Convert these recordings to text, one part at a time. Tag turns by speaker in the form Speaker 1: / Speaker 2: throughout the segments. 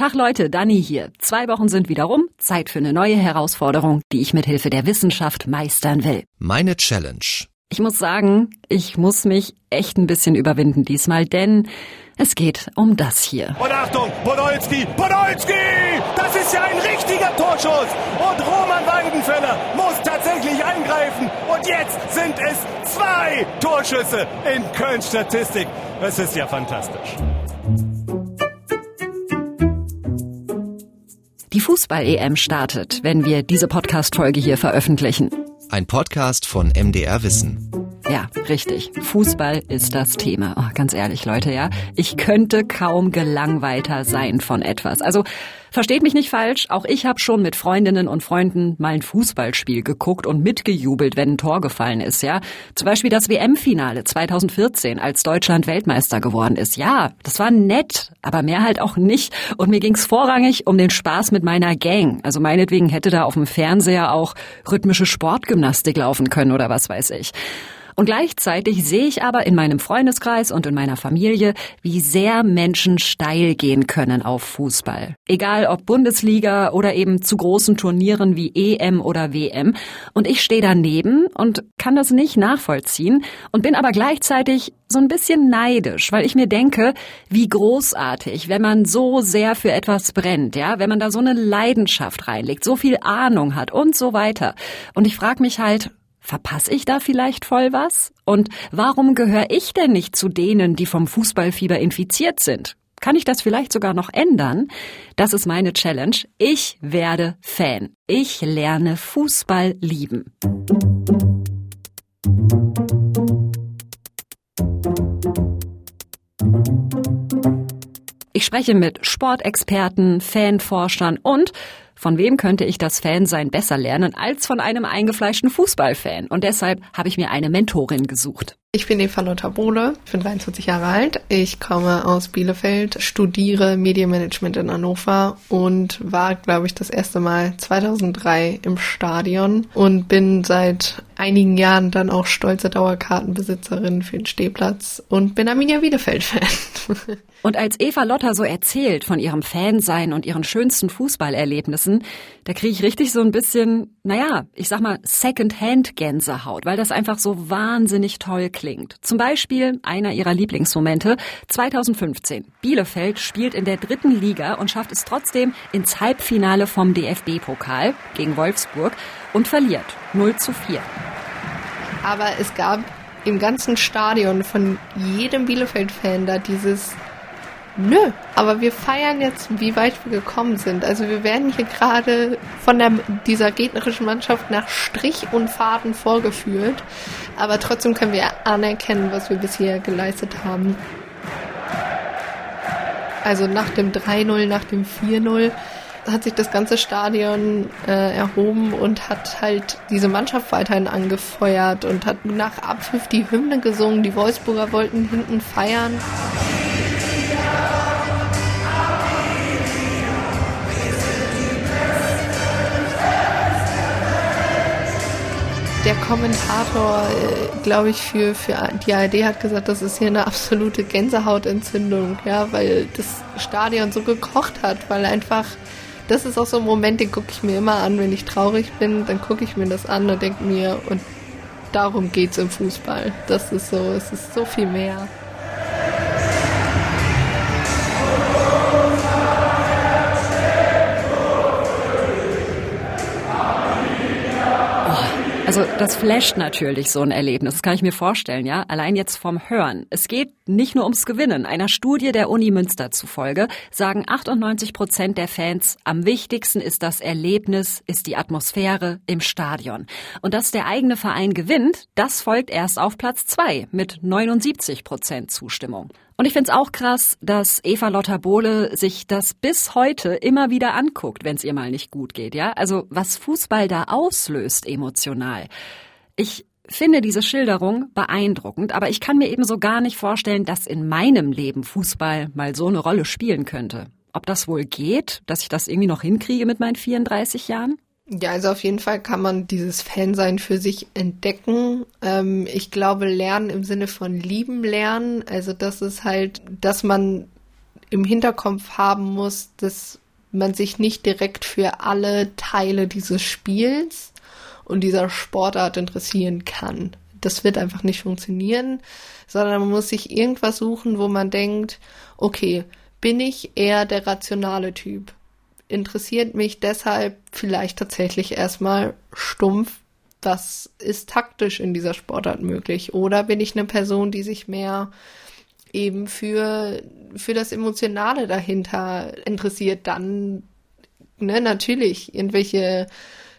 Speaker 1: Tag Leute, Dani hier. Zwei Wochen sind wieder rum. Zeit für eine neue Herausforderung, die ich mit Hilfe der Wissenschaft meistern will.
Speaker 2: Meine Challenge.
Speaker 1: Ich muss sagen, ich muss mich echt ein bisschen überwinden diesmal, denn es geht um das hier.
Speaker 3: Und Achtung, Podolski, Podolski! Das ist ja ein richtiger Torschuss! Und Roman Weidenfeller muss tatsächlich eingreifen. Und jetzt sind es zwei Torschüsse in Kölns Statistik. Es ist ja fantastisch.
Speaker 1: Die Fußball-EM startet, wenn wir diese Podcast-Folge hier veröffentlichen.
Speaker 2: Ein Podcast von MDR Wissen.
Speaker 1: Ja, richtig. Fußball ist das Thema. Oh, ganz ehrlich, Leute, ja. Ich könnte kaum gelangweilter sein von etwas. Also versteht mich nicht falsch, auch ich habe schon mit Freundinnen und Freunden mal ein Fußballspiel geguckt und mitgejubelt, wenn ein Tor gefallen ist, ja. Zum Beispiel das WM-Finale 2014, als Deutschland Weltmeister geworden ist. Ja, das war nett, aber mehr halt auch nicht. Und mir ging's vorrangig um den Spaß mit meiner Gang. Also meinetwegen hätte da auf dem Fernseher auch rhythmische Sportgymnastik laufen können oder was weiß ich. Und gleichzeitig sehe ich aber in meinem Freundeskreis und in meiner Familie, wie sehr Menschen steil gehen können auf Fußball. Egal ob Bundesliga oder eben zu großen Turnieren wie EM oder WM. Und ich stehe daneben und kann das nicht nachvollziehen und bin aber gleichzeitig so ein bisschen neidisch, weil ich mir denke, wie großartig, wenn man so sehr für etwas brennt, ja, wenn man da so eine Leidenschaft reinlegt, so viel Ahnung hat und so weiter. Und ich frage mich halt, Verpasse ich da vielleicht voll was? Und warum gehöre ich denn nicht zu denen, die vom Fußballfieber infiziert sind? Kann ich das vielleicht sogar noch ändern? Das ist meine Challenge. Ich werde Fan. Ich lerne Fußball lieben. Ich spreche mit Sportexperten, Fanforschern und von wem könnte ich das Fansein besser lernen als von einem eingefleischten Fußballfan? Und deshalb habe ich mir eine Mentorin gesucht.
Speaker 4: Ich bin Eva Lothar Bohle, bin 23 Jahre alt. Ich komme aus Bielefeld, studiere Medienmanagement in Hannover und war, glaube ich, das erste Mal 2003 im Stadion und bin seit einigen Jahren dann auch stolze Dauerkartenbesitzerin für den Stehplatz und bin Arminia Bielefeld-Fan.
Speaker 1: Und als Eva Lotter so erzählt von ihrem Fansein und ihren schönsten Fußballerlebnissen, da kriege ich richtig so ein bisschen, naja, ich sag mal, Second-Hand-Gänsehaut, weil das einfach so wahnsinnig toll klingt. Zum Beispiel einer ihrer Lieblingsmomente 2015. Bielefeld spielt in der dritten Liga und schafft es trotzdem ins Halbfinale vom DFB-Pokal gegen Wolfsburg und verliert 0 zu 4.
Speaker 4: Aber es gab im ganzen Stadion von jedem Bielefeld-Fan da dieses Nö, aber wir feiern jetzt, wie weit wir gekommen sind. Also wir werden hier gerade von der, dieser gegnerischen Mannschaft nach Strich und Faden vorgeführt. Aber trotzdem können wir anerkennen, was wir bisher geleistet haben. Also nach dem 3-0, nach dem 4-0 hat sich das ganze Stadion äh, erhoben und hat halt diese Mannschaft weiterhin angefeuert und hat nach Abpfiff die Hymne gesungen. Die Wolfsburger wollten hinten feiern. Der Kommentator, äh, glaube ich, für, für die ARD hat gesagt, das ist hier eine absolute Gänsehautentzündung, ja, weil das Stadion so gekocht hat, weil einfach, das ist auch so ein Moment, den gucke ich mir immer an, wenn ich traurig bin, dann gucke ich mir das an und denke mir, und darum geht's im Fußball. Das ist so, es ist so viel mehr.
Speaker 1: Also das flasht natürlich so ein Erlebnis, das kann ich mir vorstellen, ja. Allein jetzt vom Hören. Es geht nicht nur ums Gewinnen. Einer Studie der Uni Münster zufolge sagen 98 Prozent der Fans, am wichtigsten ist das Erlebnis, ist die Atmosphäre im Stadion. Und dass der eigene Verein gewinnt, das folgt erst auf Platz zwei mit 79 Prozent Zustimmung. Und ich finde es auch krass, dass Eva Lotta Bohle sich das bis heute immer wieder anguckt, wenn es ihr mal nicht gut geht, ja? Also was Fußball da auslöst emotional. Ich finde diese Schilderung beeindruckend, aber ich kann mir eben so gar nicht vorstellen, dass in meinem Leben Fußball mal so eine Rolle spielen könnte. Ob das wohl geht, dass ich das irgendwie noch hinkriege mit meinen 34 Jahren?
Speaker 4: Ja, also auf jeden Fall kann man dieses Fansein für sich entdecken. Ähm, ich glaube, lernen im Sinne von lieben lernen. Also das ist halt, dass man im Hinterkopf haben muss, dass man sich nicht direkt für alle Teile dieses Spiels und dieser Sportart interessieren kann. Das wird einfach nicht funktionieren, sondern man muss sich irgendwas suchen, wo man denkt, okay, bin ich eher der rationale Typ? Interessiert mich deshalb vielleicht tatsächlich erstmal stumpf, was ist taktisch in dieser Sportart möglich? Oder bin ich eine Person, die sich mehr eben für, für das Emotionale dahinter interessiert, dann, ne, natürlich, irgendwelche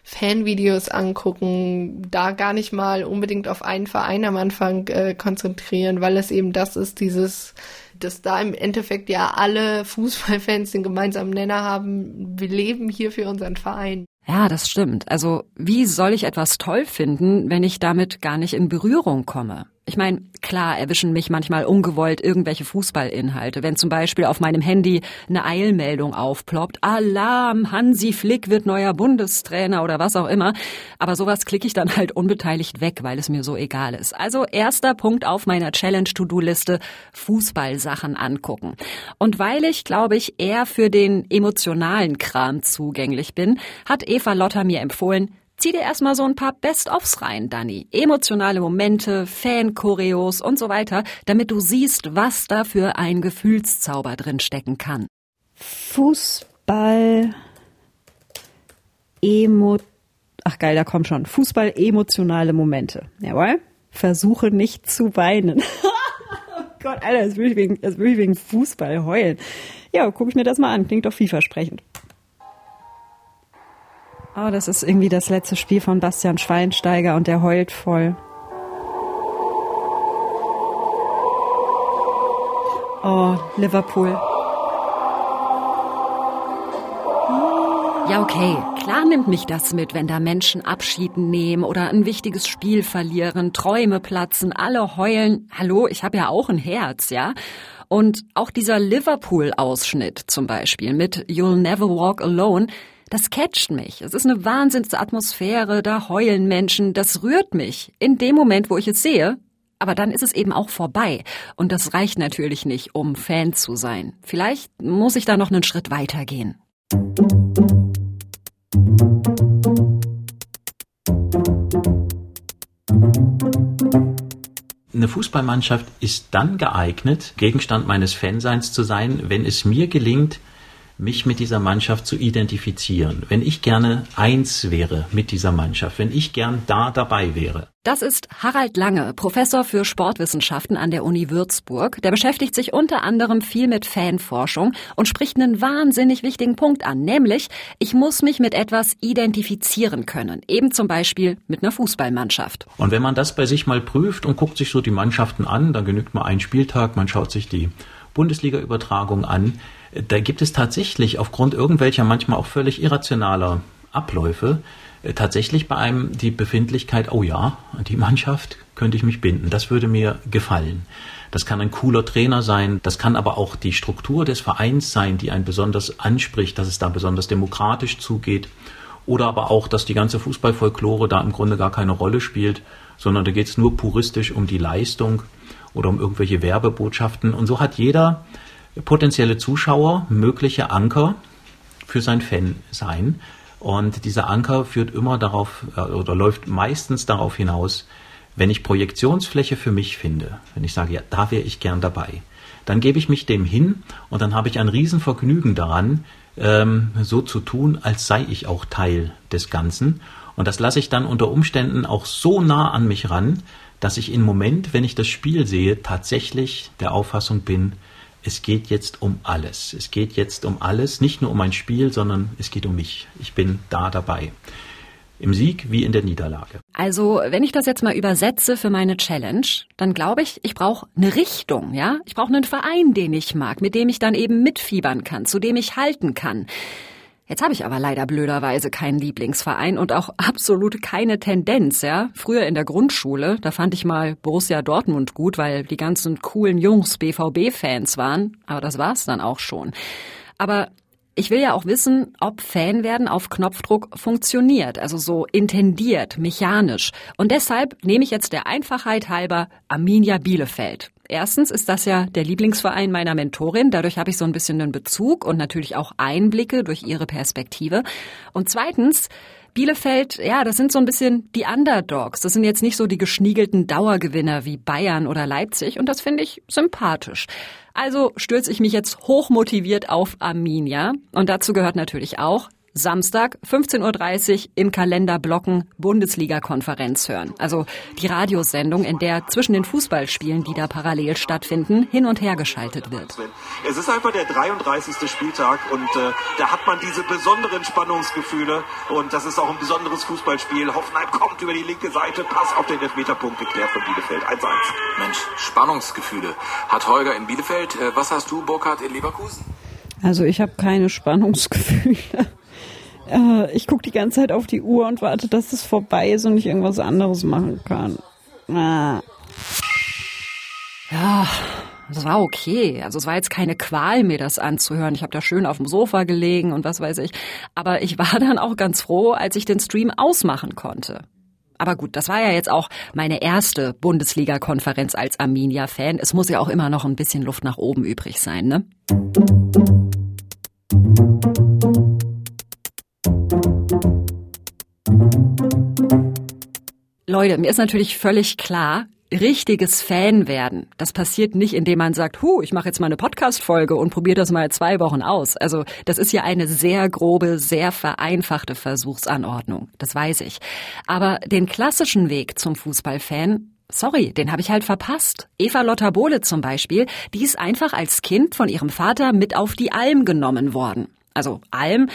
Speaker 4: Fanvideos angucken, da gar nicht mal unbedingt auf einen Verein am Anfang äh, konzentrieren, weil es eben das ist, dieses, dass da im Endeffekt ja alle Fußballfans den gemeinsamen Nenner haben, wir leben hier für unseren Verein.
Speaker 1: Ja, das stimmt. Also wie soll ich etwas toll finden, wenn ich damit gar nicht in Berührung komme? Ich meine, klar erwischen mich manchmal ungewollt irgendwelche Fußballinhalte. Wenn zum Beispiel auf meinem Handy eine Eilmeldung aufploppt, Alarm, Hansi Flick wird neuer Bundestrainer oder was auch immer. Aber sowas klicke ich dann halt unbeteiligt weg, weil es mir so egal ist. Also erster Punkt auf meiner Challenge-To-Do-Liste, Fußballsachen angucken. Und weil ich, glaube ich, eher für den emotionalen Kram zugänglich bin, hat Eva Lotter mir empfohlen, Zieh dir erstmal so ein paar Best-ofs rein, Dani. Emotionale Momente, Fan-Choreos und so weiter, damit du siehst, was da für ein Gefühlszauber drin stecken kann.
Speaker 5: Fußball, Emo, ach geil, da kommt schon. Fußball, emotionale Momente. Jawohl. Versuche nicht zu weinen. oh Gott, Alter, das will ich wegen, das will ich wegen Fußball heulen. Ja, gucke ich mir das mal an. Klingt doch vielversprechend. Oh, das ist irgendwie das letzte Spiel von Bastian Schweinsteiger und der heult voll. Oh, Liverpool.
Speaker 1: Ja, okay. Klar nimmt mich das mit, wenn da Menschen Abschied nehmen oder ein wichtiges Spiel verlieren, Träume platzen, alle heulen. Hallo, ich habe ja auch ein Herz, ja? Und auch dieser Liverpool-Ausschnitt zum Beispiel mit You'll Never Walk Alone, das catcht mich. Es ist eine Wahnsinnsatmosphäre, da heulen Menschen, das rührt mich. In dem Moment, wo ich es sehe, aber dann ist es eben auch vorbei. Und das reicht natürlich nicht, um Fan zu sein. Vielleicht muss ich da noch einen Schritt weiter gehen.
Speaker 6: Eine Fußballmannschaft ist dann geeignet, Gegenstand meines Fanseins zu sein, wenn es mir gelingt, mich mit dieser Mannschaft zu identifizieren, wenn ich gerne eins wäre mit dieser Mannschaft, wenn ich gern da dabei wäre.
Speaker 1: Das ist Harald Lange, Professor für Sportwissenschaften an der Uni Würzburg. Der beschäftigt sich unter anderem viel mit Fanforschung und spricht einen wahnsinnig wichtigen Punkt an, nämlich ich muss mich mit etwas identifizieren können, eben zum Beispiel mit einer Fußballmannschaft.
Speaker 6: Und wenn man das bei sich mal prüft und guckt sich so die Mannschaften an, dann genügt mal ein Spieltag, man schaut sich die Bundesliga-Übertragung an, da gibt es tatsächlich aufgrund irgendwelcher manchmal auch völlig irrationaler Abläufe äh, tatsächlich bei einem die Befindlichkeit, oh ja, die Mannschaft könnte ich mich binden, das würde mir gefallen. Das kann ein cooler Trainer sein, das kann aber auch die Struktur des Vereins sein, die einen besonders anspricht, dass es da besonders demokratisch zugeht. Oder aber auch, dass die ganze Fußballfolklore da im Grunde gar keine Rolle spielt, sondern da geht es nur puristisch um die Leistung oder um irgendwelche Werbebotschaften. Und so hat jeder potenzielle Zuschauer mögliche Anker für sein Fan sein. Und dieser Anker führt immer darauf äh, oder läuft meistens darauf hinaus, wenn ich Projektionsfläche für mich finde, wenn ich sage, ja, da wäre ich gern dabei, dann gebe ich mich dem hin und dann habe ich ein Riesenvergnügen daran, ähm, so zu tun, als sei ich auch Teil des Ganzen. Und das lasse ich dann unter Umständen auch so nah an mich ran, dass ich im Moment, wenn ich das Spiel sehe, tatsächlich der Auffassung bin, es geht jetzt um alles. Es geht jetzt um alles, nicht nur um ein Spiel, sondern es geht um mich. Ich bin da dabei. Im Sieg wie in der Niederlage.
Speaker 1: Also, wenn ich das jetzt mal übersetze für meine Challenge, dann glaube ich, ich brauche eine Richtung, ja? Ich brauche einen Verein, den ich mag, mit dem ich dann eben mitfiebern kann, zu dem ich halten kann. Jetzt habe ich aber leider blöderweise keinen Lieblingsverein und auch absolut keine Tendenz, ja. Früher in der Grundschule, da fand ich mal Borussia Dortmund gut, weil die ganzen coolen Jungs BVB-Fans waren, aber das war's dann auch schon. Aber ich will ja auch wissen, ob Fanwerden auf Knopfdruck funktioniert, also so intendiert, mechanisch. Und deshalb nehme ich jetzt der Einfachheit halber Arminia Bielefeld. Erstens ist das ja der Lieblingsverein meiner Mentorin. Dadurch habe ich so ein bisschen einen Bezug und natürlich auch Einblicke durch ihre Perspektive. Und zweitens, Bielefeld, ja, das sind so ein bisschen die Underdogs. Das sind jetzt nicht so die geschniegelten Dauergewinner wie Bayern oder Leipzig und das finde ich sympathisch. Also stürze ich mich jetzt hochmotiviert auf Arminia und dazu gehört natürlich auch, Samstag 15.30 Uhr im Kalender blocken Bundesliga-Konferenz hören. Also die Radiosendung, in der zwischen den Fußballspielen, die da parallel stattfinden, hin und her geschaltet wird.
Speaker 7: Es ist einfach der 33. Spieltag und äh, da hat man diese besonderen Spannungsgefühle und das ist auch ein besonderes Fußballspiel. Hoffenheim kommt über die linke Seite, Pass auf den Elfmeterpunkt geklärt von Bielefeld. 1-1.
Speaker 8: Mensch, Spannungsgefühle. Hat Holger in Bielefeld. Äh, was hast du, Burkhard, in Leverkusen?
Speaker 5: Also ich habe keine Spannungsgefühle. Äh, ich gucke die ganze Zeit auf die Uhr und warte, dass es vorbei ist und ich irgendwas anderes machen kann. Ah.
Speaker 1: Ja, das war okay. Also es war jetzt keine Qual, mir das anzuhören. Ich habe da schön auf dem Sofa gelegen und was weiß ich. Aber ich war dann auch ganz froh, als ich den Stream ausmachen konnte. Aber gut, das war ja jetzt auch meine erste Bundesliga-Konferenz als Arminia-Fan. Es muss ja auch immer noch ein bisschen Luft nach oben übrig sein, ne? Leute, mir ist natürlich völlig klar, richtiges Fan werden, das passiert nicht, indem man sagt, hu, ich mache jetzt mal eine Podcast-Folge und probiere das mal zwei Wochen aus. Also das ist ja eine sehr grobe, sehr vereinfachte Versuchsanordnung, das weiß ich. Aber den klassischen Weg zum Fußballfan, Sorry, den habe ich halt verpasst. Eva Lotta Bohle zum Beispiel, die ist einfach als Kind von ihrem Vater mit auf die Alm genommen worden. Also Alm,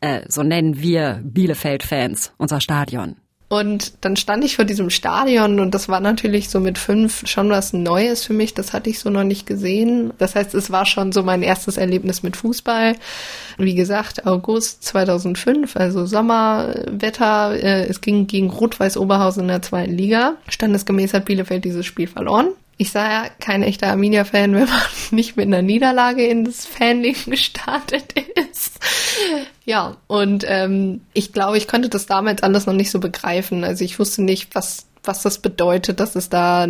Speaker 1: äh, so nennen wir Bielefeld-Fans unser Stadion.
Speaker 4: Und dann stand ich vor diesem Stadion und das war natürlich so mit fünf schon was Neues für mich. Das hatte ich so noch nicht gesehen. Das heißt, es war schon so mein erstes Erlebnis mit Fußball. Wie gesagt, August 2005, also Sommerwetter. Äh, es ging gegen Rot-Weiß Oberhausen in der zweiten Liga. Standesgemäß hat Bielefeld dieses Spiel verloren. Ich sei ja kein echter Arminia-Fan, wenn man nicht mit einer Niederlage in das Fanleben gestartet ist. Ja, und ähm, ich glaube, ich konnte das damals alles noch nicht so begreifen. Also ich wusste nicht, was was das bedeutet, dass es da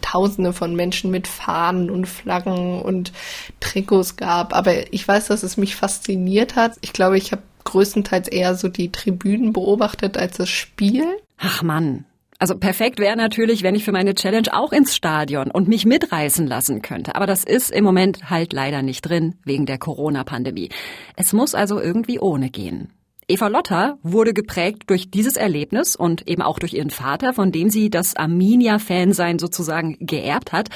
Speaker 4: Tausende von Menschen mit Fahnen und Flaggen und Trikots gab. Aber ich weiß, dass es mich fasziniert hat. Ich glaube, ich habe größtenteils eher so die Tribünen beobachtet als das Spiel.
Speaker 1: Ach Mann, also perfekt wäre natürlich, wenn ich für meine Challenge auch ins Stadion und mich mitreißen lassen könnte. Aber das ist im Moment halt leider nicht drin, wegen der Corona-Pandemie. Es muss also irgendwie ohne gehen. Eva Lotta wurde geprägt durch dieses Erlebnis und eben auch durch ihren Vater, von dem sie das Arminia-Fansein sozusagen geerbt hat.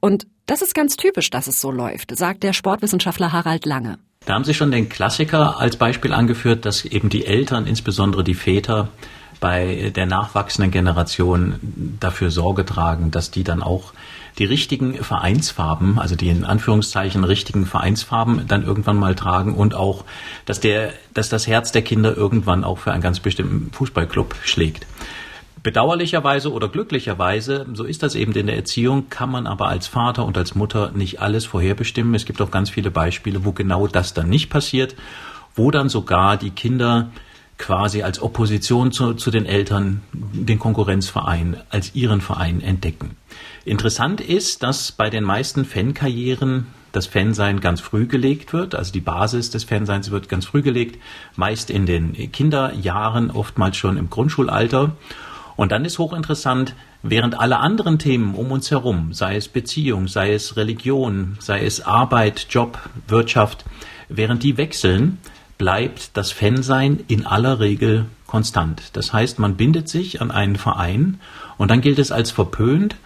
Speaker 1: Und das ist ganz typisch, dass es so läuft, sagt der Sportwissenschaftler Harald Lange.
Speaker 6: Da haben Sie schon den Klassiker als Beispiel angeführt, dass eben die Eltern, insbesondere die Väter, bei der nachwachsenden Generation dafür Sorge tragen, dass die dann auch die richtigen Vereinsfarben, also die in Anführungszeichen richtigen Vereinsfarben dann irgendwann mal tragen und auch, dass der, dass das Herz der Kinder irgendwann auch für einen ganz bestimmten Fußballclub schlägt. Bedauerlicherweise oder glücklicherweise, so ist das eben in der Erziehung, kann man aber als Vater und als Mutter nicht alles vorherbestimmen. Es gibt auch ganz viele Beispiele, wo genau das dann nicht passiert, wo dann sogar die Kinder quasi als Opposition zu, zu den Eltern den Konkurrenzverein als ihren Verein entdecken. Interessant ist, dass bei den meisten Fankarrieren das Fansein ganz früh gelegt wird, also die Basis des Fanseins wird ganz früh gelegt, meist in den Kinderjahren, oftmals schon im Grundschulalter. Und dann ist hochinteressant, während alle anderen Themen um uns herum, sei es Beziehung, sei es Religion, sei es Arbeit, Job, Wirtschaft, während die wechseln, bleibt das Fansein in aller Regel konstant. Das heißt, man bindet sich an einen Verein und dann gilt es als verpönt,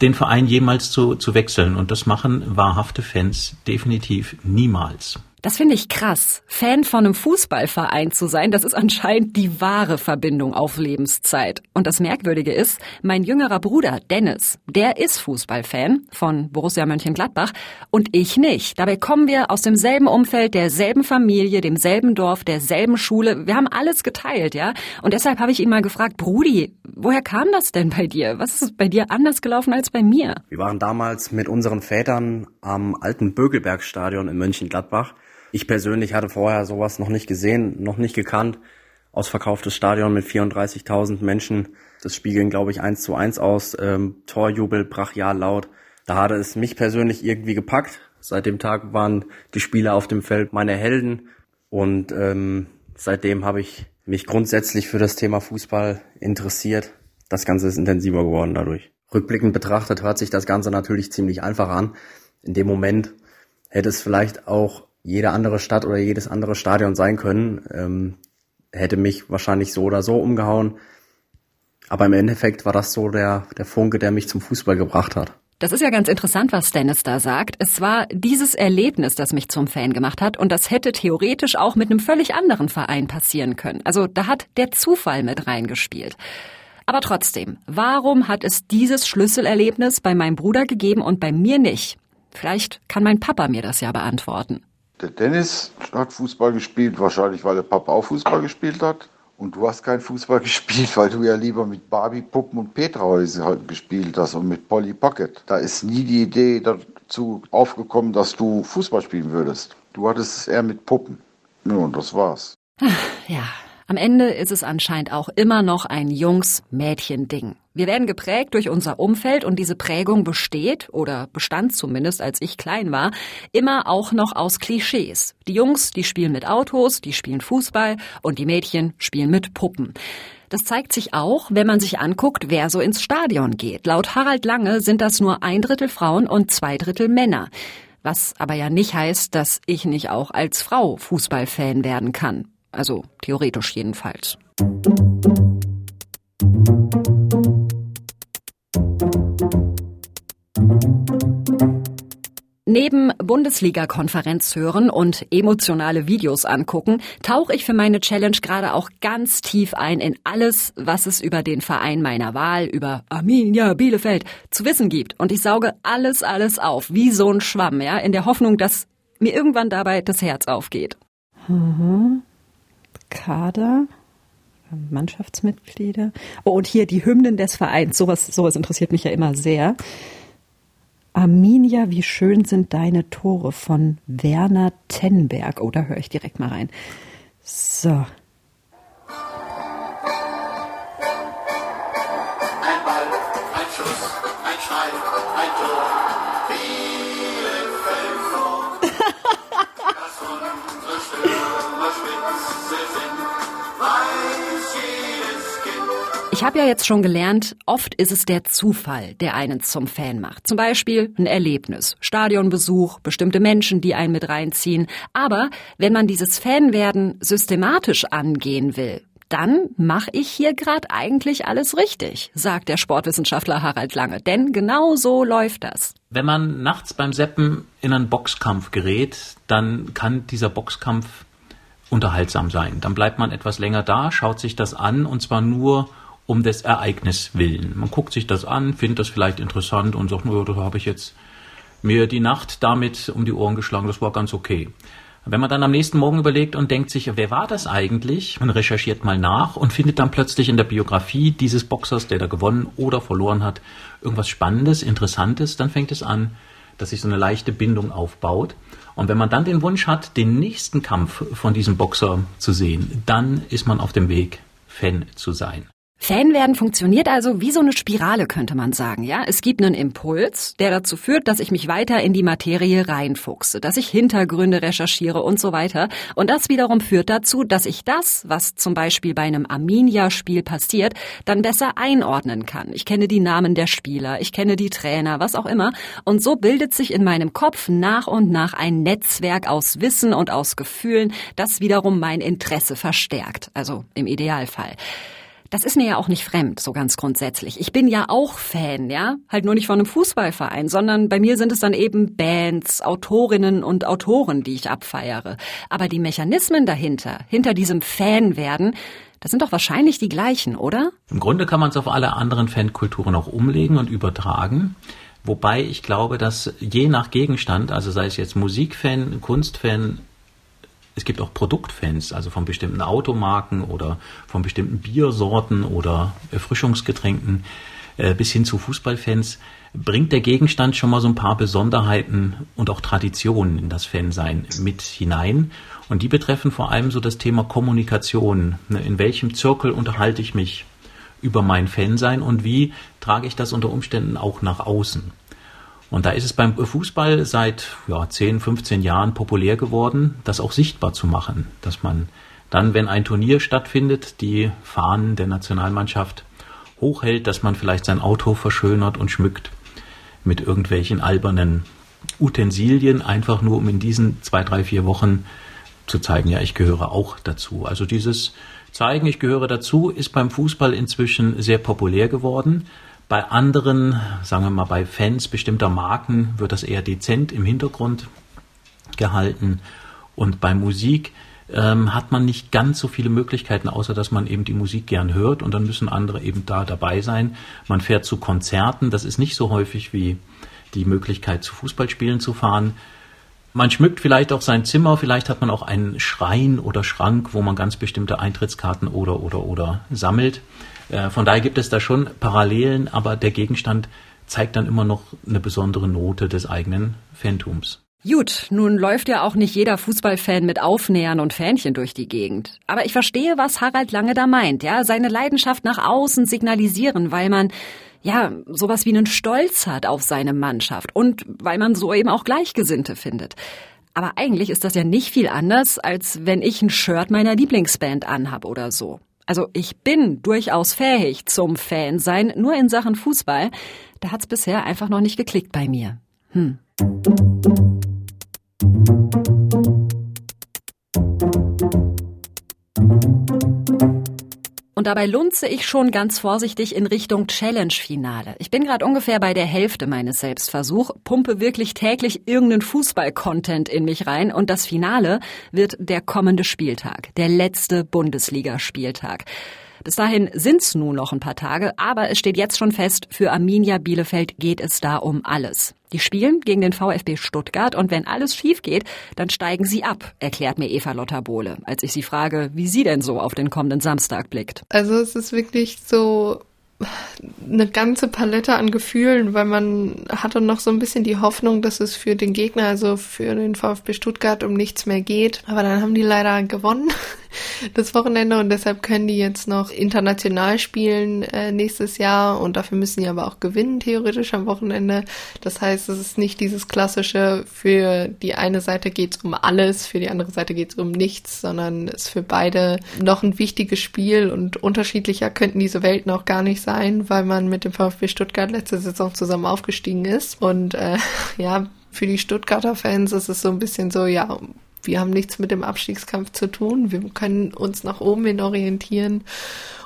Speaker 6: den Verein jemals zu, zu wechseln. Und das machen wahrhafte Fans definitiv niemals.
Speaker 1: Das finde ich krass. Fan von einem Fußballverein zu sein, das ist anscheinend die wahre Verbindung auf Lebenszeit. Und das Merkwürdige ist, mein jüngerer Bruder Dennis, der ist Fußballfan von Borussia Mönchengladbach und ich nicht. Dabei kommen wir aus demselben Umfeld, derselben Familie, demselben Dorf, derselben Schule. Wir haben alles geteilt, ja? Und deshalb habe ich ihn mal gefragt, Brudi, woher kam das denn bei dir? Was ist bei dir anders gelaufen als bei mir?
Speaker 9: Wir waren damals mit unseren Vätern am alten Bögelbergstadion in Mönchengladbach ich persönlich hatte vorher sowas noch nicht gesehen, noch nicht gekannt. Ausverkauftes Stadion mit 34.000 Menschen. Das spiegeln, glaube ich, eins zu eins aus. Ähm, Torjubel, brachial laut. Da hatte es mich persönlich irgendwie gepackt. Seit dem Tag waren die Spieler auf dem Feld meine Helden und ähm, seitdem habe ich mich grundsätzlich für das Thema Fußball interessiert. Das Ganze ist intensiver geworden dadurch. Rückblickend betrachtet hört sich das Ganze natürlich ziemlich einfach an. In dem Moment hätte es vielleicht auch jede andere Stadt oder jedes andere Stadion sein können. Ähm, hätte mich wahrscheinlich so oder so umgehauen. Aber im Endeffekt war das so der, der Funke, der mich zum Fußball gebracht hat.
Speaker 1: Das ist ja ganz interessant, was Dennis da sagt. Es war dieses Erlebnis, das mich zum Fan gemacht hat und das hätte theoretisch auch mit einem völlig anderen Verein passieren können. Also da hat der Zufall mit reingespielt. Aber trotzdem, warum hat es dieses Schlüsselerlebnis bei meinem Bruder gegeben und bei mir nicht? Vielleicht kann mein Papa mir das ja beantworten.
Speaker 10: Der Dennis hat Fußball gespielt, wahrscheinlich weil der Papa auch Fußball gespielt hat. Und du hast kein Fußball gespielt, weil du ja lieber mit Barbie, Puppen und Petrahäuser halt gespielt hast und mit Polly Pocket. Da ist nie die Idee dazu aufgekommen, dass du Fußball spielen würdest. Du hattest es eher mit Puppen. Ja, und das war's.
Speaker 1: Ja, am Ende ist es anscheinend auch immer noch ein Jungs-Mädchen-Ding. Wir werden geprägt durch unser Umfeld und diese Prägung besteht, oder bestand zumindest, als ich klein war, immer auch noch aus Klischees. Die Jungs, die spielen mit Autos, die spielen Fußball und die Mädchen spielen mit Puppen. Das zeigt sich auch, wenn man sich anguckt, wer so ins Stadion geht. Laut Harald Lange sind das nur ein Drittel Frauen und zwei Drittel Männer. Was aber ja nicht heißt, dass ich nicht auch als Frau Fußballfan werden kann. Also theoretisch jedenfalls. Neben Bundesliga-Konferenz hören und emotionale Videos angucken, tauche ich für meine Challenge gerade auch ganz tief ein in alles, was es über den Verein meiner Wahl, über Arminia Bielefeld zu wissen gibt. Und ich sauge alles, alles auf, wie so ein Schwamm, ja, in der Hoffnung, dass mir irgendwann dabei das Herz aufgeht.
Speaker 5: Mhm. Kader, Mannschaftsmitglieder. Oh, und hier die Hymnen des Vereins. Sowas, sowas interessiert mich ja immer sehr. Arminia, wie schön sind deine Tore von Werner Tenberg. Oh, da höre ich direkt mal rein. So.
Speaker 1: Ich habe ja jetzt schon gelernt, oft ist es der Zufall, der einen zum Fan macht. Zum Beispiel ein Erlebnis, Stadionbesuch, bestimmte Menschen, die einen mit reinziehen. Aber wenn man dieses Fanwerden systematisch angehen will, dann mache ich hier gerade eigentlich alles richtig, sagt der Sportwissenschaftler Harald Lange. Denn genau so läuft das.
Speaker 6: Wenn man nachts beim Seppen in einen Boxkampf gerät, dann kann dieser Boxkampf unterhaltsam sein. Dann bleibt man etwas länger da, schaut sich das an und zwar nur um des Ereignis willen. Man guckt sich das an, findet das vielleicht interessant und sagt, nur, da habe ich jetzt mir die Nacht damit um die Ohren geschlagen, das war ganz okay. Wenn man dann am nächsten Morgen überlegt und denkt sich, wer war das eigentlich? Man recherchiert mal nach und findet dann plötzlich in der Biografie dieses Boxers, der da gewonnen oder verloren hat, irgendwas Spannendes, Interessantes, dann fängt es an, dass sich so eine leichte Bindung aufbaut. Und wenn man dann den Wunsch hat, den nächsten Kampf von diesem Boxer zu sehen, dann ist man auf dem Weg, Fan zu sein.
Speaker 1: Fan werden funktioniert also wie so eine Spirale, könnte man sagen, ja? Es gibt einen Impuls, der dazu führt, dass ich mich weiter in die Materie reinfuchse, dass ich Hintergründe recherchiere und so weiter. Und das wiederum führt dazu, dass ich das, was zum Beispiel bei einem Arminia-Spiel passiert, dann besser einordnen kann. Ich kenne die Namen der Spieler, ich kenne die Trainer, was auch immer. Und so bildet sich in meinem Kopf nach und nach ein Netzwerk aus Wissen und aus Gefühlen, das wiederum mein Interesse verstärkt. Also im Idealfall. Das ist mir ja auch nicht fremd, so ganz grundsätzlich. Ich bin ja auch Fan, ja? Halt nur nicht von einem Fußballverein, sondern bei mir sind es dann eben Bands, Autorinnen und Autoren, die ich abfeiere. Aber die Mechanismen dahinter, hinter diesem Fanwerden, das sind doch wahrscheinlich die gleichen, oder?
Speaker 6: Im Grunde kann man es auf alle anderen Fankulturen auch umlegen und übertragen. Wobei ich glaube, dass je nach Gegenstand, also sei es jetzt Musikfan, Kunstfan, es gibt auch Produktfans, also von bestimmten Automarken oder von bestimmten Biersorten oder Erfrischungsgetränken äh, bis hin zu Fußballfans, bringt der Gegenstand schon mal so ein paar Besonderheiten und auch Traditionen in das Fansein mit hinein. Und die betreffen vor allem so das Thema Kommunikation. Ne, in welchem Zirkel unterhalte ich mich über mein Fansein und wie trage ich das unter Umständen auch nach außen? Und da ist es beim Fußball seit ja, 10, 15 Jahren populär geworden, das auch sichtbar zu machen, dass man dann, wenn ein Turnier stattfindet, die Fahnen der Nationalmannschaft hochhält, dass man vielleicht sein Auto verschönert und schmückt mit irgendwelchen albernen Utensilien, einfach nur um in diesen zwei, drei, vier Wochen zu zeigen, ja, ich gehöre auch dazu. Also dieses Zeigen, ich gehöre dazu, ist beim Fußball inzwischen sehr populär geworden. Bei anderen, sagen wir mal bei Fans bestimmter Marken, wird das eher dezent im Hintergrund gehalten. Und bei Musik ähm, hat man nicht ganz so viele Möglichkeiten, außer dass man eben die Musik gern hört und dann müssen andere eben da dabei sein. Man fährt zu Konzerten, das ist nicht so häufig wie die Möglichkeit, zu Fußballspielen zu fahren. Man schmückt vielleicht auch sein Zimmer, vielleicht hat man auch einen Schrein oder Schrank, wo man ganz bestimmte Eintrittskarten oder oder oder sammelt. Äh, von daher gibt es da schon Parallelen, aber der Gegenstand zeigt dann immer noch eine besondere Note des eigenen Phantoms.
Speaker 1: Gut, nun läuft ja auch nicht jeder Fußballfan mit Aufnähern und Fähnchen durch die Gegend. Aber ich verstehe, was Harald Lange da meint, ja, seine Leidenschaft nach außen signalisieren, weil man ja, sowas wie einen Stolz hat auf seine Mannschaft und weil man so eben auch Gleichgesinnte findet. Aber eigentlich ist das ja nicht viel anders, als wenn ich ein Shirt meiner Lieblingsband anhab oder so. Also ich bin durchaus fähig zum Fan sein, nur in Sachen Fußball, da hat's bisher einfach noch nicht geklickt bei mir. Hm. Und dabei lunze ich schon ganz vorsichtig in Richtung Challenge-Finale. Ich bin gerade ungefähr bei der Hälfte meines Selbstversuchs, pumpe wirklich täglich irgendeinen Fußball-Content in mich rein und das Finale wird der kommende Spieltag, der letzte Bundesligaspieltag. Bis dahin sind's nun noch ein paar Tage, aber es steht jetzt schon fest, für Arminia Bielefeld geht es da um alles. Die spielen gegen den VfB Stuttgart und wenn alles schief geht, dann steigen sie ab, erklärt mir Eva Lotterbohle, als ich sie frage, wie sie denn so auf den kommenden Samstag blickt.
Speaker 4: Also es ist wirklich so eine ganze Palette an Gefühlen, weil man hatte noch so ein bisschen die Hoffnung, dass es für den Gegner, also für den VfB Stuttgart, um nichts mehr geht. Aber dann haben die leider gewonnen das Wochenende und deshalb können die jetzt noch international spielen äh, nächstes Jahr und dafür müssen die aber auch gewinnen, theoretisch am Wochenende. Das heißt, es ist nicht dieses klassische, für die eine Seite geht's um alles, für die andere Seite geht's um nichts, sondern es ist für beide noch ein wichtiges Spiel und unterschiedlicher könnten diese Welten auch gar nicht sein, weil man mit dem VfB Stuttgart letzte Saison zusammen aufgestiegen ist. Und äh, ja, für die Stuttgarter Fans ist es so ein bisschen so, ja, wir haben nichts mit dem Abstiegskampf zu tun. Wir können uns nach oben hin orientieren.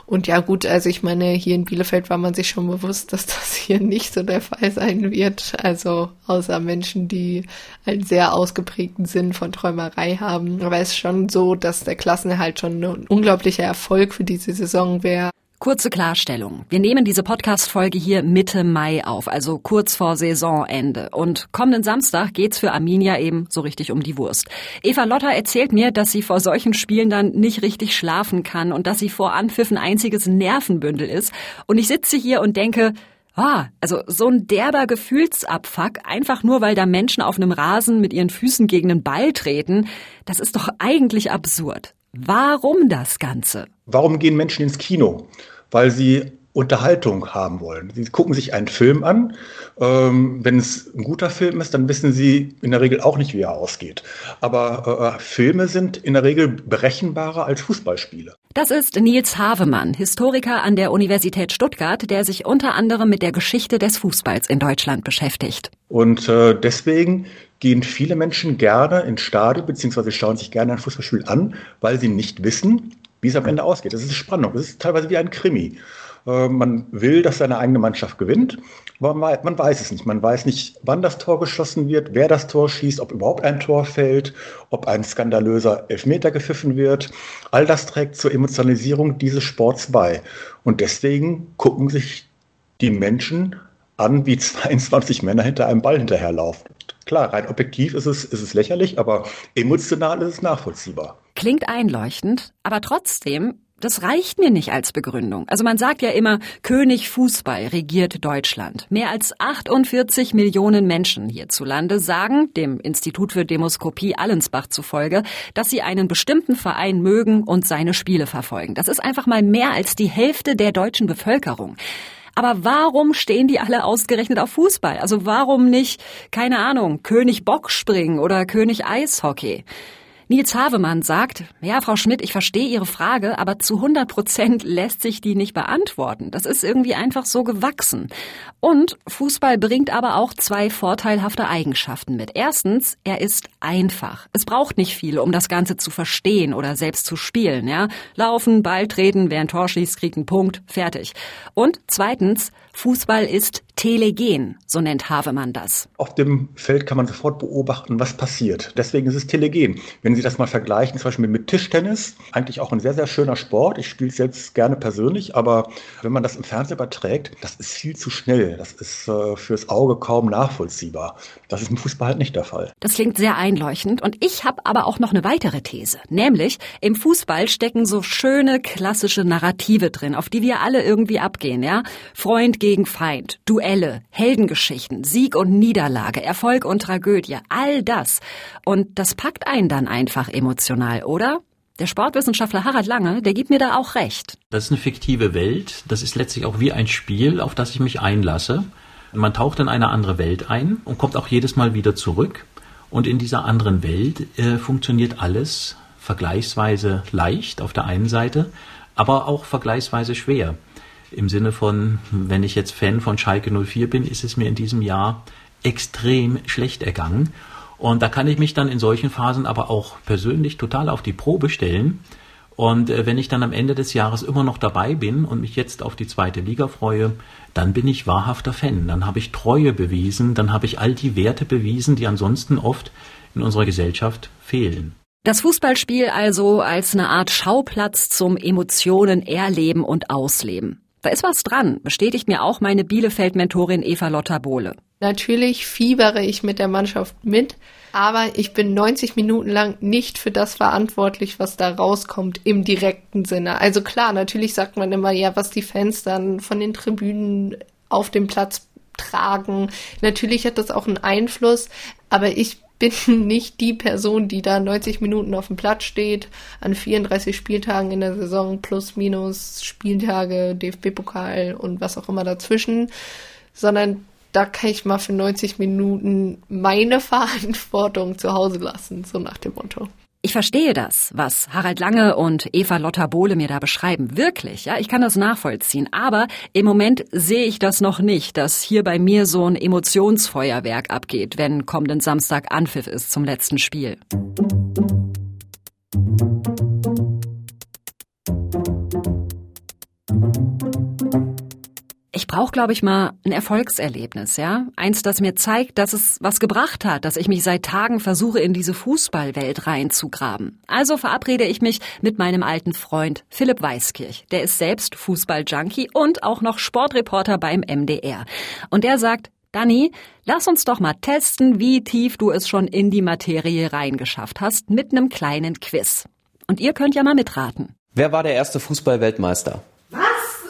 Speaker 4: Und ja gut, also ich meine, hier in Bielefeld war man sich schon bewusst, dass das hier nicht so der Fall sein wird. Also außer Menschen, die einen sehr ausgeprägten Sinn von Träumerei haben. Aber es ist schon so, dass der Klassenerhalt schon ein unglaublicher Erfolg für diese Saison wäre.
Speaker 1: Kurze Klarstellung. Wir nehmen diese Podcast-Folge hier Mitte Mai auf, also kurz vor Saisonende. Und kommenden Samstag geht's für Arminia eben so richtig um die Wurst. Eva Lotter erzählt mir, dass sie vor solchen Spielen dann nicht richtig schlafen kann und dass sie vor Anpfiff ein einziges Nervenbündel ist. Und ich sitze hier und denke, Ah, also so ein derber Gefühlsabfuck, einfach nur weil da Menschen auf einem Rasen mit ihren Füßen gegen den Ball treten, das ist doch eigentlich absurd. Warum das Ganze?
Speaker 11: Warum gehen Menschen ins Kino? Weil sie Unterhaltung haben wollen. Sie gucken sich einen Film an. Ähm, wenn es ein guter Film ist, dann wissen sie in der Regel auch nicht, wie er ausgeht. Aber äh, Filme sind in der Regel berechenbarer als Fußballspiele.
Speaker 1: Das ist Nils Havemann, Historiker an der Universität Stuttgart, der sich unter anderem mit der Geschichte des Fußballs in Deutschland beschäftigt.
Speaker 11: Und äh, deswegen gehen viele Menschen gerne ins Stadion beziehungsweise schauen sich gerne ein Fußballspiel an, weil sie nicht wissen, wie es am Ende ausgeht. Das ist Spannung. Das ist teilweise wie ein Krimi. Äh, man will, dass seine eigene Mannschaft gewinnt, aber man weiß es nicht. Man weiß nicht, wann das Tor geschossen wird, wer das Tor schießt, ob überhaupt ein Tor fällt, ob ein skandalöser Elfmeter gepfiffen wird. All das trägt zur Emotionalisierung dieses Sports bei. Und deswegen gucken sich die Menschen an, wie 22 Männer hinter einem Ball hinterherlaufen. Klar, rein objektiv ist es, ist es lächerlich, aber emotional ist es nachvollziehbar.
Speaker 1: Klingt einleuchtend, aber trotzdem, das reicht mir nicht als Begründung. Also man sagt ja immer, König Fußball regiert Deutschland. Mehr als 48 Millionen Menschen hierzulande sagen, dem Institut für Demoskopie Allensbach zufolge, dass sie einen bestimmten Verein mögen und seine Spiele verfolgen. Das ist einfach mal mehr als die Hälfte der deutschen Bevölkerung. Aber warum stehen die alle ausgerechnet auf Fußball? Also warum nicht, keine Ahnung, König Bockspringen oder König Eishockey? Nils Havemann sagt, ja, Frau Schmidt, ich verstehe Ihre Frage, aber zu 100 Prozent lässt sich die nicht beantworten. Das ist irgendwie einfach so gewachsen. Und Fußball bringt aber auch zwei vorteilhafte Eigenschaften mit. Erstens, er ist einfach. Es braucht nicht viel, um das Ganze zu verstehen oder selbst zu spielen, ja. Laufen, Ball treten, wer ein Tor schießt, kriegt einen Punkt, fertig. Und zweitens, Fußball ist telegen, so nennt Havemann das.
Speaker 11: Auf dem Feld kann man sofort beobachten, was passiert. Deswegen ist es telegen. Wenn Sie das mal vergleichen, zum Beispiel mit Tischtennis, eigentlich auch ein sehr, sehr schöner Sport. Ich spiele es jetzt gerne persönlich, aber wenn man das im Fernsehen überträgt, das ist viel zu schnell. Das ist äh, fürs Auge kaum nachvollziehbar. Das ist im Fußball halt nicht der Fall.
Speaker 1: Das klingt sehr einleuchtend und ich habe aber auch noch eine weitere These. Nämlich, im Fußball stecken so schöne klassische Narrative drin, auf die wir alle irgendwie abgehen, ja? Freund gegen Feind, Duelle, Heldengeschichten, Sieg und Niederlage, Erfolg und Tragödie, all das. Und das packt einen dann einfach emotional, oder? Der Sportwissenschaftler Harald Lange, der gibt mir da auch recht.
Speaker 6: Das ist eine fiktive Welt. Das ist letztlich auch wie ein Spiel, auf das ich mich einlasse. Man taucht in eine andere Welt ein und kommt auch jedes Mal wieder zurück. Und in dieser anderen Welt äh, funktioniert alles vergleichsweise leicht auf der einen Seite, aber auch vergleichsweise schwer. Im Sinne von, wenn ich jetzt Fan von Schalke 04 bin, ist es mir in diesem Jahr extrem schlecht ergangen. Und da kann ich mich dann in solchen Phasen aber auch persönlich total auf die Probe stellen. Und äh, wenn ich dann am Ende des Jahres immer noch dabei bin und mich jetzt auf die zweite Liga freue, dann bin ich wahrhafter Fan. Dann habe ich Treue bewiesen, dann habe ich all die Werte bewiesen, die ansonsten oft in unserer Gesellschaft fehlen.
Speaker 1: Das Fußballspiel also als eine Art Schauplatz zum Emotionen erleben und ausleben. Da ist was dran, bestätigt mir auch meine Bielefeld-Mentorin Eva Lotta Bohle.
Speaker 4: Natürlich fiebere ich mit der Mannschaft mit, aber ich bin 90 Minuten lang nicht für das verantwortlich, was da rauskommt im direkten Sinne. Also klar, natürlich sagt man immer, ja, was die Fans dann von den Tribünen auf dem Platz tragen. Natürlich hat das auch einen Einfluss, aber ich bin nicht die Person, die da 90 Minuten auf dem Platz steht, an 34 Spieltagen in der Saison plus minus Spieltage, DFB-Pokal und was auch immer dazwischen, sondern da kann ich mal für 90 Minuten meine Verantwortung zu Hause lassen, so nach dem Motto.
Speaker 1: Ich verstehe das, was Harald Lange und Eva Lotta Bohle mir da beschreiben. Wirklich, ja, ich kann das nachvollziehen. Aber im Moment sehe ich das noch nicht, dass hier bei mir so ein Emotionsfeuerwerk abgeht, wenn kommenden Samstag Anpfiff ist zum letzten Spiel. ich brauche, glaube ich, mal ein Erfolgserlebnis, ja. Eins, das mir zeigt, dass es was gebracht hat, dass ich mich seit Tagen versuche, in diese Fußballwelt reinzugraben. Also verabrede ich mich mit meinem alten Freund Philipp Weiskirch. Der ist selbst Fußballjunkie und auch noch Sportreporter beim MDR. Und der sagt, Dani, lass uns doch mal testen, wie tief du es schon in die Materie reingeschafft hast, mit einem kleinen Quiz. Und ihr könnt ja mal mitraten.
Speaker 12: Wer war der erste Fußballweltmeister?
Speaker 1: Was?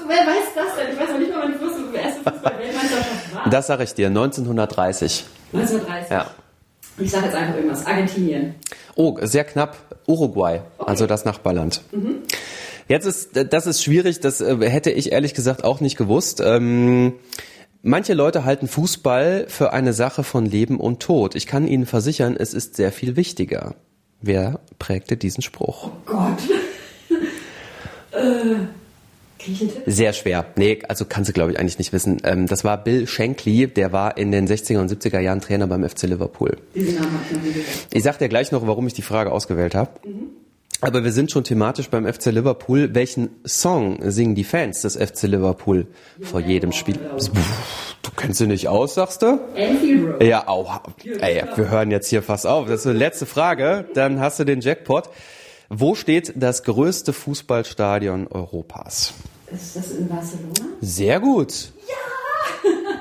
Speaker 1: Wer weiß das denn? Ich weiß noch nicht mal, wann die erste Fußballweltmeisterschaft war.
Speaker 12: Das sage ich dir, 1930.
Speaker 1: 1930?
Speaker 12: Ja.
Speaker 1: Ich sage jetzt einfach irgendwas. Argentinien.
Speaker 12: Oh, sehr knapp. Uruguay, okay. also das Nachbarland. Mhm. Jetzt ist, das ist schwierig, das äh, hätte ich ehrlich gesagt auch nicht gewusst. Ähm, Manche Leute halten Fußball für eine Sache von Leben und Tod. Ich kann Ihnen versichern, es ist sehr viel wichtiger. Wer prägte diesen Spruch?
Speaker 1: Oh Gott. äh.
Speaker 12: Sehr schwer. Nee, also kannst du, glaube ich, eigentlich nicht wissen. Ähm, das war Bill Shankly, der war in den 60er und 70er Jahren Trainer beim FC Liverpool. Diesen Namen ich noch nie gehört. Ich sag dir gleich noch, warum ich die Frage ausgewählt habe. Mhm. Aber wir sind schon thematisch beim FC Liverpool. Welchen Song singen die Fans des FC Liverpool vor jedem Spiel? Du kennst sie nicht aus, sagst du? Ja, auch. Ey, wir hören jetzt hier fast auf. Das ist die letzte Frage. Dann hast du den Jackpot. Wo steht das größte Fußballstadion Europas?
Speaker 1: Ist das in Barcelona?
Speaker 12: Sehr gut.
Speaker 1: Ja!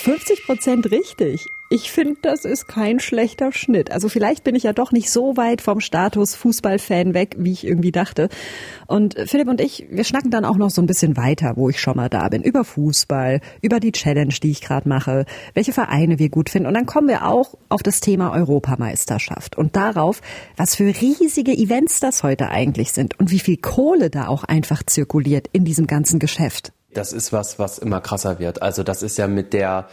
Speaker 5: 50 Prozent richtig. Ich finde, das ist kein schlechter Schnitt. Also vielleicht bin ich ja doch nicht so weit vom Status Fußballfan weg, wie ich irgendwie dachte. Und Philipp und ich, wir schnacken dann auch noch so ein bisschen weiter, wo ich schon mal da bin, über Fußball, über die Challenge, die ich gerade mache, welche Vereine wir gut finden. Und dann kommen wir auch auf das Thema Europameisterschaft und darauf, was für riesige Events das heute eigentlich sind und wie viel Kohle da auch einfach zirkuliert in diesem ganzen Geschäft.
Speaker 12: Das ist was, was immer krasser wird. Also das ist ja mit der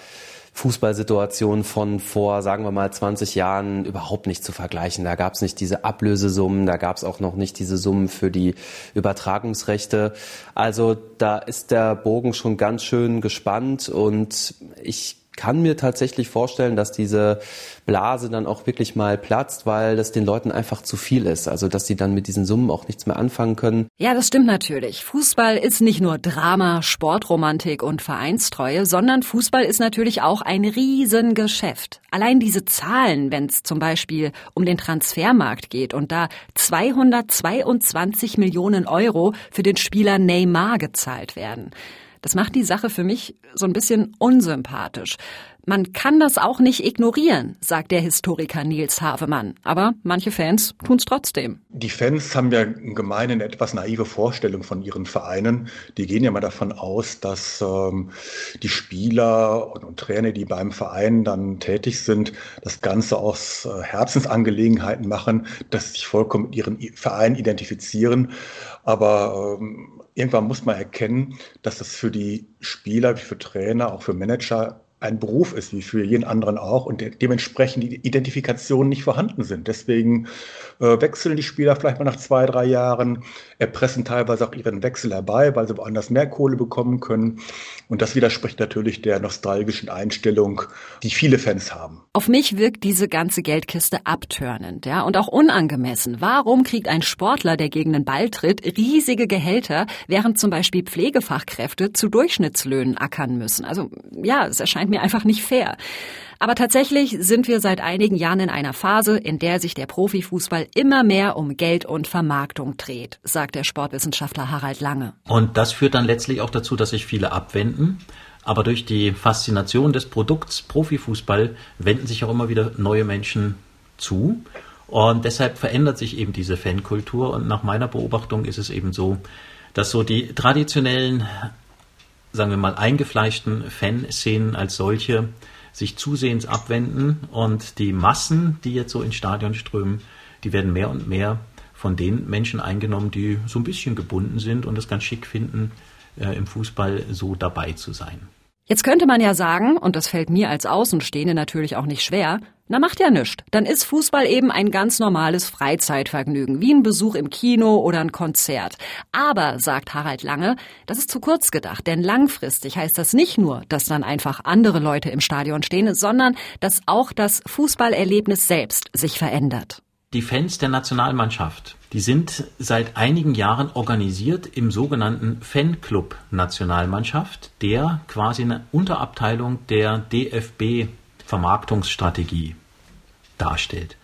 Speaker 12: Fußballsituation von vor, sagen wir mal, 20 Jahren überhaupt nicht zu vergleichen. Da gab es nicht diese Ablösesummen, da gab es auch noch nicht diese Summen für die Übertragungsrechte. Also da ist der Bogen schon ganz schön gespannt und ich kann mir tatsächlich vorstellen, dass diese Blase dann auch wirklich mal platzt, weil das den Leuten einfach zu viel ist. Also dass sie dann mit diesen Summen auch nichts mehr anfangen können.
Speaker 1: Ja, das stimmt natürlich. Fußball ist nicht nur Drama, Sportromantik und Vereinstreue, sondern Fußball ist natürlich auch ein Riesengeschäft. Allein diese Zahlen, wenn es zum Beispiel um den Transfermarkt geht und da 222 Millionen Euro für den Spieler Neymar gezahlt werden. Das macht die Sache für mich so ein bisschen unsympathisch. Man kann das auch nicht ignorieren, sagt der Historiker Nils Havemann. Aber manche Fans tun's trotzdem.
Speaker 11: Die Fans haben ja gemein eine etwas naive Vorstellung von ihren Vereinen. Die gehen ja mal davon aus, dass ähm, die Spieler und, und, Trainer, die beim Verein dann tätig sind, das Ganze aus äh, Herzensangelegenheiten machen, dass sie sich vollkommen mit ihren Verein identifizieren. Aber ähm, irgendwann muss man erkennen, dass das für die Spieler, für Trainer, auch für Manager ein Beruf ist, wie für jeden anderen auch, und de dementsprechend die Identifikationen nicht vorhanden sind. Deswegen äh, wechseln die Spieler vielleicht mal nach zwei, drei Jahren, erpressen teilweise auch ihren Wechsel herbei, weil sie woanders mehr Kohle bekommen können. Und das widerspricht natürlich der nostalgischen Einstellung, die viele Fans haben.
Speaker 1: Auf mich wirkt diese ganze Geldkiste abtörnend, ja, und auch unangemessen. Warum kriegt ein Sportler, der gegen den Ball tritt, riesige Gehälter, während zum Beispiel Pflegefachkräfte zu Durchschnittslöhnen ackern müssen? Also, ja, es erscheint mir einfach nicht fair. Aber tatsächlich sind wir seit einigen Jahren in einer Phase, in der sich der Profifußball immer mehr um Geld und Vermarktung dreht, sagt der Sportwissenschaftler Harald Lange.
Speaker 6: Und das führt dann letztlich auch dazu, dass sich viele abwenden. Aber durch die Faszination des Produkts Profifußball wenden sich auch immer wieder neue Menschen zu. Und deshalb verändert sich eben diese Fankultur. Und nach meiner Beobachtung ist es eben so, dass so die traditionellen, sagen wir mal, eingefleischten Fanszenen als solche sich zusehends abwenden und die Massen, die jetzt so ins Stadion strömen, die werden mehr und mehr von den Menschen eingenommen, die so ein bisschen gebunden sind und es ganz schick finden, äh, im Fußball so dabei zu sein.
Speaker 1: Jetzt könnte man ja sagen, und das fällt mir als Außenstehende natürlich auch nicht schwer, na macht ja nichts. Dann ist Fußball eben ein ganz normales Freizeitvergnügen, wie ein Besuch im Kino oder ein Konzert. Aber, sagt Harald Lange, das ist zu kurz gedacht, denn langfristig heißt das nicht nur, dass dann einfach andere Leute im Stadion stehen, sondern dass auch das Fußballerlebnis selbst sich verändert.
Speaker 6: Die Fans der Nationalmannschaft, die sind seit einigen Jahren organisiert im sogenannten Fanclub Nationalmannschaft, der quasi eine Unterabteilung der DFB Vermarktungsstrategie darstellt.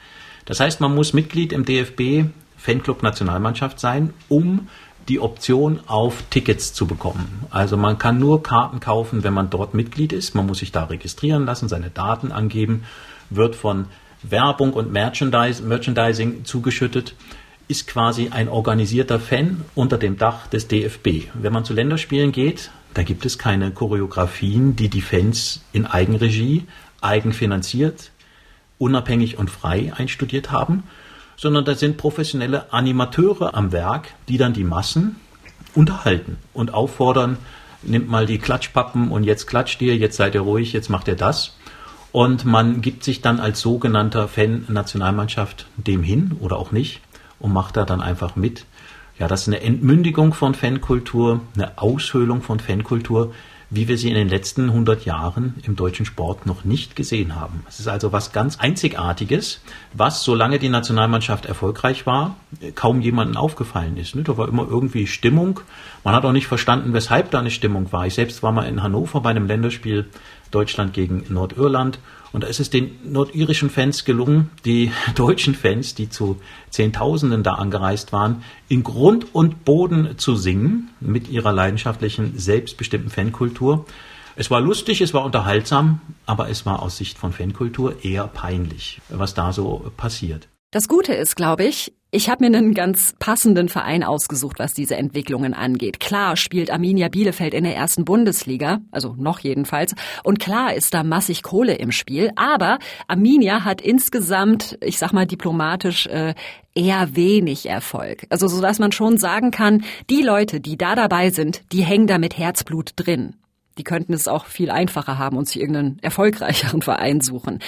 Speaker 6: Das heißt, man muss Mitglied im DFB Fanclub Nationalmannschaft sein, um die Option auf Tickets zu bekommen. Also man kann nur Karten kaufen, wenn man dort Mitglied ist. Man muss sich da registrieren lassen, seine Daten angeben, wird von Werbung und Merchandising zugeschüttet, ist quasi ein organisierter Fan unter dem Dach des DFB. Wenn man zu Länderspielen geht, da gibt es keine Choreografien, die die Fans in Eigenregie, eigenfinanziert, unabhängig und frei einstudiert haben, sondern da sind professionelle Animateure am Werk, die dann die Massen unterhalten und auffordern, nimmt mal die Klatschpappen und jetzt klatscht ihr, jetzt seid ihr ruhig, jetzt macht ihr das. Und man gibt sich dann als sogenannter Fan-Nationalmannschaft dem hin oder auch nicht und macht da dann einfach mit. Ja, das ist eine Entmündigung von Fankultur, eine Aushöhlung von Fankultur, wie wir sie in den letzten 100 Jahren im deutschen Sport noch nicht gesehen haben. Es ist also was ganz Einzigartiges, was, solange die Nationalmannschaft erfolgreich war, kaum jemandem aufgefallen ist. Da war immer irgendwie Stimmung. Man hat auch nicht verstanden, weshalb da eine Stimmung war. Ich selbst war mal in Hannover bei einem Länderspiel Deutschland gegen Nordirland. Und da ist es den nordirischen Fans gelungen, die deutschen Fans, die zu Zehntausenden da angereist waren, in Grund und Boden zu singen mit ihrer leidenschaftlichen, selbstbestimmten Fankultur. Es war lustig, es war unterhaltsam, aber es war aus Sicht von Fankultur eher peinlich, was da so passiert.
Speaker 1: Das Gute ist, glaube ich, Ich habe mir einen ganz passenden Verein ausgesucht, was diese Entwicklungen angeht. Klar spielt Arminia Bielefeld in der ersten Bundesliga, also noch jedenfalls. Und klar ist da massig Kohle im Spiel. Aber Arminia hat insgesamt, ich sag mal diplomatisch, äh, eher wenig Erfolg. Also so dass man schon sagen kann, die Leute, die da dabei sind, die hängen da mit Herzblut drin. Die könnten es auch viel einfacher haben und sich irgendeinen erfolgreicheren Verein suchen.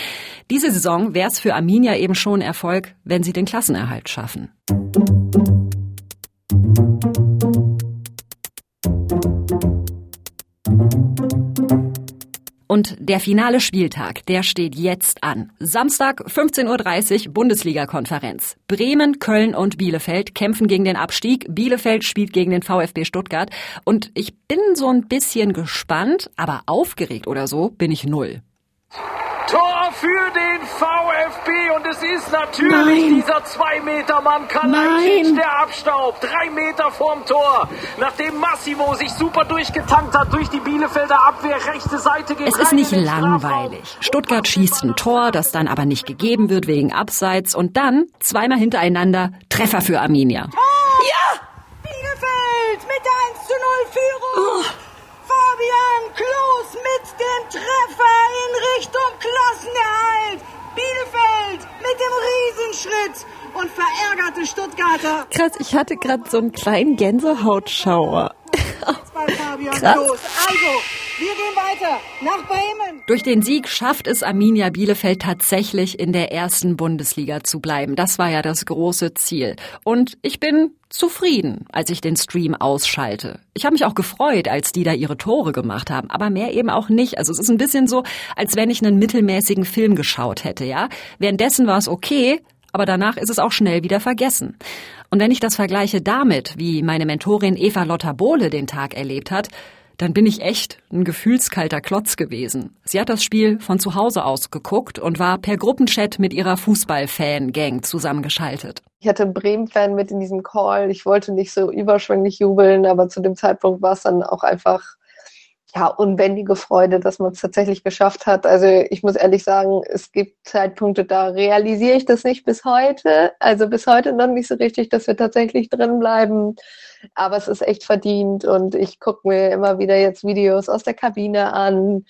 Speaker 1: Diese Saison wäre es für Arminia eben schon Erfolg, wenn sie den Klassenerhalt schaffen. Und der finale Spieltag, der steht jetzt an. Samstag 15.30 Uhr Bundesliga-Konferenz. Bremen, Köln und Bielefeld kämpfen gegen den Abstieg. Bielefeld spielt gegen den VfB Stuttgart. Und ich bin so ein bisschen gespannt, aber aufgeregt oder so bin ich null.
Speaker 13: Tor für den VfB und es ist natürlich Nein. dieser 2-Meter-Mann Kalajdzic, der abstaubt. Drei Meter vorm Tor. Nachdem Massimo sich super durchgetankt hat durch die Bielefelder Abwehr, rechte Seite geht
Speaker 1: Es ist nicht langweilig. Stuttgart schießt ein Tor, das dann aber nicht gegeben wird wegen Abseits und dann zweimal hintereinander Treffer für Arminia.
Speaker 14: Ja! Bielefeld mit der 1 zu 0 Führung. Oh. Fabian Klos mit dem Treffer in Richtung Klassenerhalt. Bielefeld mit dem Riesenschritt und verärgerte Stuttgarter.
Speaker 5: Krass, ich hatte gerade so einen kleinen Gänsehautschauer.
Speaker 14: Krass. Also, wir gehen weiter nach Bremen.
Speaker 1: Durch den Sieg schafft es Arminia Bielefeld tatsächlich in der ersten Bundesliga zu bleiben. Das war ja das große Ziel. Und ich bin zufrieden, als ich den Stream ausschalte. Ich habe mich auch gefreut, als die da ihre Tore gemacht haben, aber mehr eben auch nicht. Also es ist ein bisschen so, als wenn ich einen mittelmäßigen Film geschaut hätte, ja? Währenddessen war es okay, aber danach ist es auch schnell wieder vergessen. Und wenn ich das vergleiche damit, wie meine Mentorin Eva Lotta Bohle den Tag erlebt hat, dann bin ich echt ein gefühlskalter Klotz gewesen. Sie hat das Spiel von zu Hause aus geguckt und war per Gruppenchat mit ihrer Fußballfan-Gang zusammengeschaltet.
Speaker 4: Ich hatte Bremen-Fan mit in diesem Call. Ich wollte nicht so überschwänglich jubeln, aber zu dem Zeitpunkt war es dann auch einfach ja, unbändige Freude, dass man es tatsächlich geschafft hat. Also ich muss ehrlich sagen, es gibt Zeitpunkte, da realisiere ich das nicht bis heute. Also bis heute noch nicht so richtig, dass wir tatsächlich drin bleiben. Aber es ist echt verdient und ich gucke mir immer wieder jetzt Videos aus der Kabine an,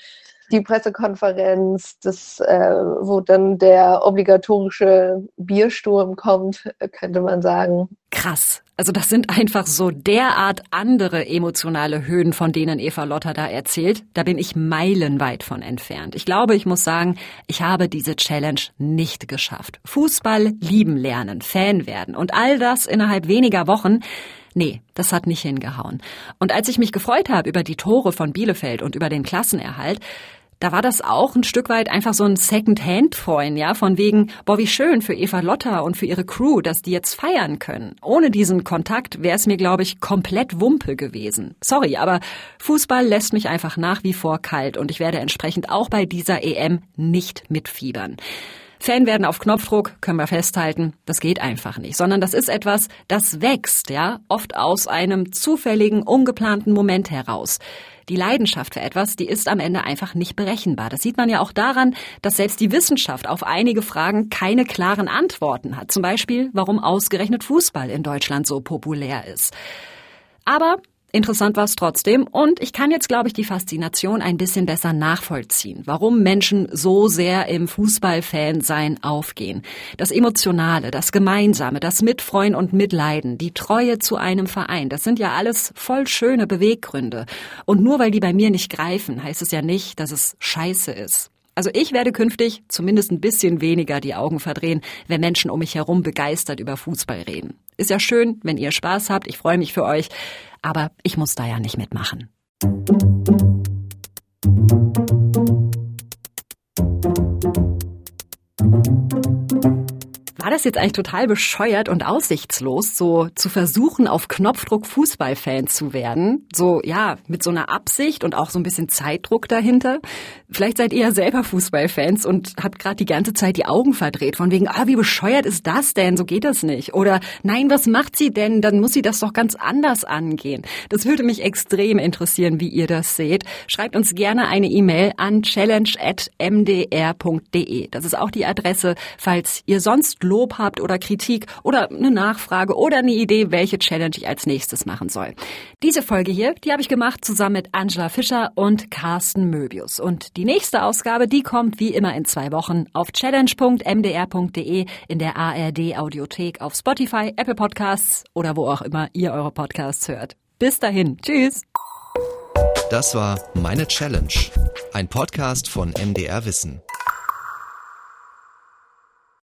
Speaker 4: die Pressekonferenz, das, äh, wo dann der obligatorische Biersturm kommt, könnte man sagen.
Speaker 1: Krass. Also das sind einfach so derart andere emotionale Höhen, von denen Eva Lotter da erzählt. Da bin ich meilenweit von entfernt. Ich glaube, ich muss sagen, ich habe diese Challenge nicht geschafft. Fußball lieben lernen, Fan werden und all das innerhalb weniger Wochen. Nee, das hat nicht hingehauen. Und als ich mich gefreut habe über die Tore von Bielefeld und über den Klassenerhalt, da war das auch ein Stück weit einfach so ein Second-Hand-Freuen, ja, von wegen, boah, wie schön für Eva Lotta und für ihre Crew, dass die jetzt feiern können. Ohne diesen Kontakt wäre es mir, glaube ich, komplett Wumpe gewesen. Sorry, aber Fußball lässt mich einfach nach wie vor kalt und ich werde entsprechend auch bei dieser EM nicht mitfiebern. Fan werden auf Knopfdruck, können wir festhalten, das geht einfach nicht, sondern das ist etwas, das wächst, ja, oft aus einem zufälligen, ungeplanten Moment heraus. Die Leidenschaft für etwas, die ist am Ende einfach nicht berechenbar. Das sieht man ja auch daran, dass selbst die Wissenschaft auf einige Fragen keine klaren Antworten hat. Zum Beispiel, warum ausgerechnet Fußball in Deutschland so populär ist. Aber Interessant war es trotzdem und ich kann jetzt, glaube ich, die Faszination ein bisschen besser nachvollziehen, warum Menschen so sehr im Fußballfan-Sein aufgehen. Das Emotionale, das Gemeinsame, das Mitfreuen und Mitleiden, die Treue zu einem Verein, das sind ja alles voll schöne Beweggründe. Und nur weil die bei mir nicht greifen, heißt es ja nicht, dass es scheiße ist. Also ich werde künftig zumindest ein bisschen weniger die Augen verdrehen, wenn Menschen um mich herum begeistert über Fußball reden. Ist ja schön, wenn ihr Spaß habt. Ich freue mich für euch. Aber ich muss da ja nicht mitmachen. Das jetzt eigentlich total bescheuert und aussichtslos, so zu versuchen, auf Knopfdruck Fußballfan zu werden? So, ja, mit so einer Absicht und auch so ein bisschen Zeitdruck dahinter? Vielleicht seid ihr ja selber Fußballfans und habt gerade die ganze Zeit die Augen verdreht, von wegen, ah, wie bescheuert ist das denn? So geht das nicht. Oder, nein, was macht sie denn? Dann muss sie das doch ganz anders angehen. Das würde mich extrem interessieren, wie ihr das seht. Schreibt uns gerne eine E-Mail an challenge.mdr.de. Das ist auch die Adresse, falls ihr sonst Lob Lob habt oder Kritik oder eine Nachfrage oder eine Idee, welche Challenge ich als nächstes machen soll. Diese Folge hier, die habe ich gemacht zusammen mit Angela Fischer und Carsten Möbius. Und die nächste Ausgabe, die kommt wie immer in zwei Wochen auf challenge.mdr.de in der ARD Audiothek auf Spotify, Apple Podcasts oder wo auch immer ihr eure Podcasts hört. Bis dahin. Tschüss.
Speaker 2: Das war Meine Challenge, ein Podcast von MDR Wissen.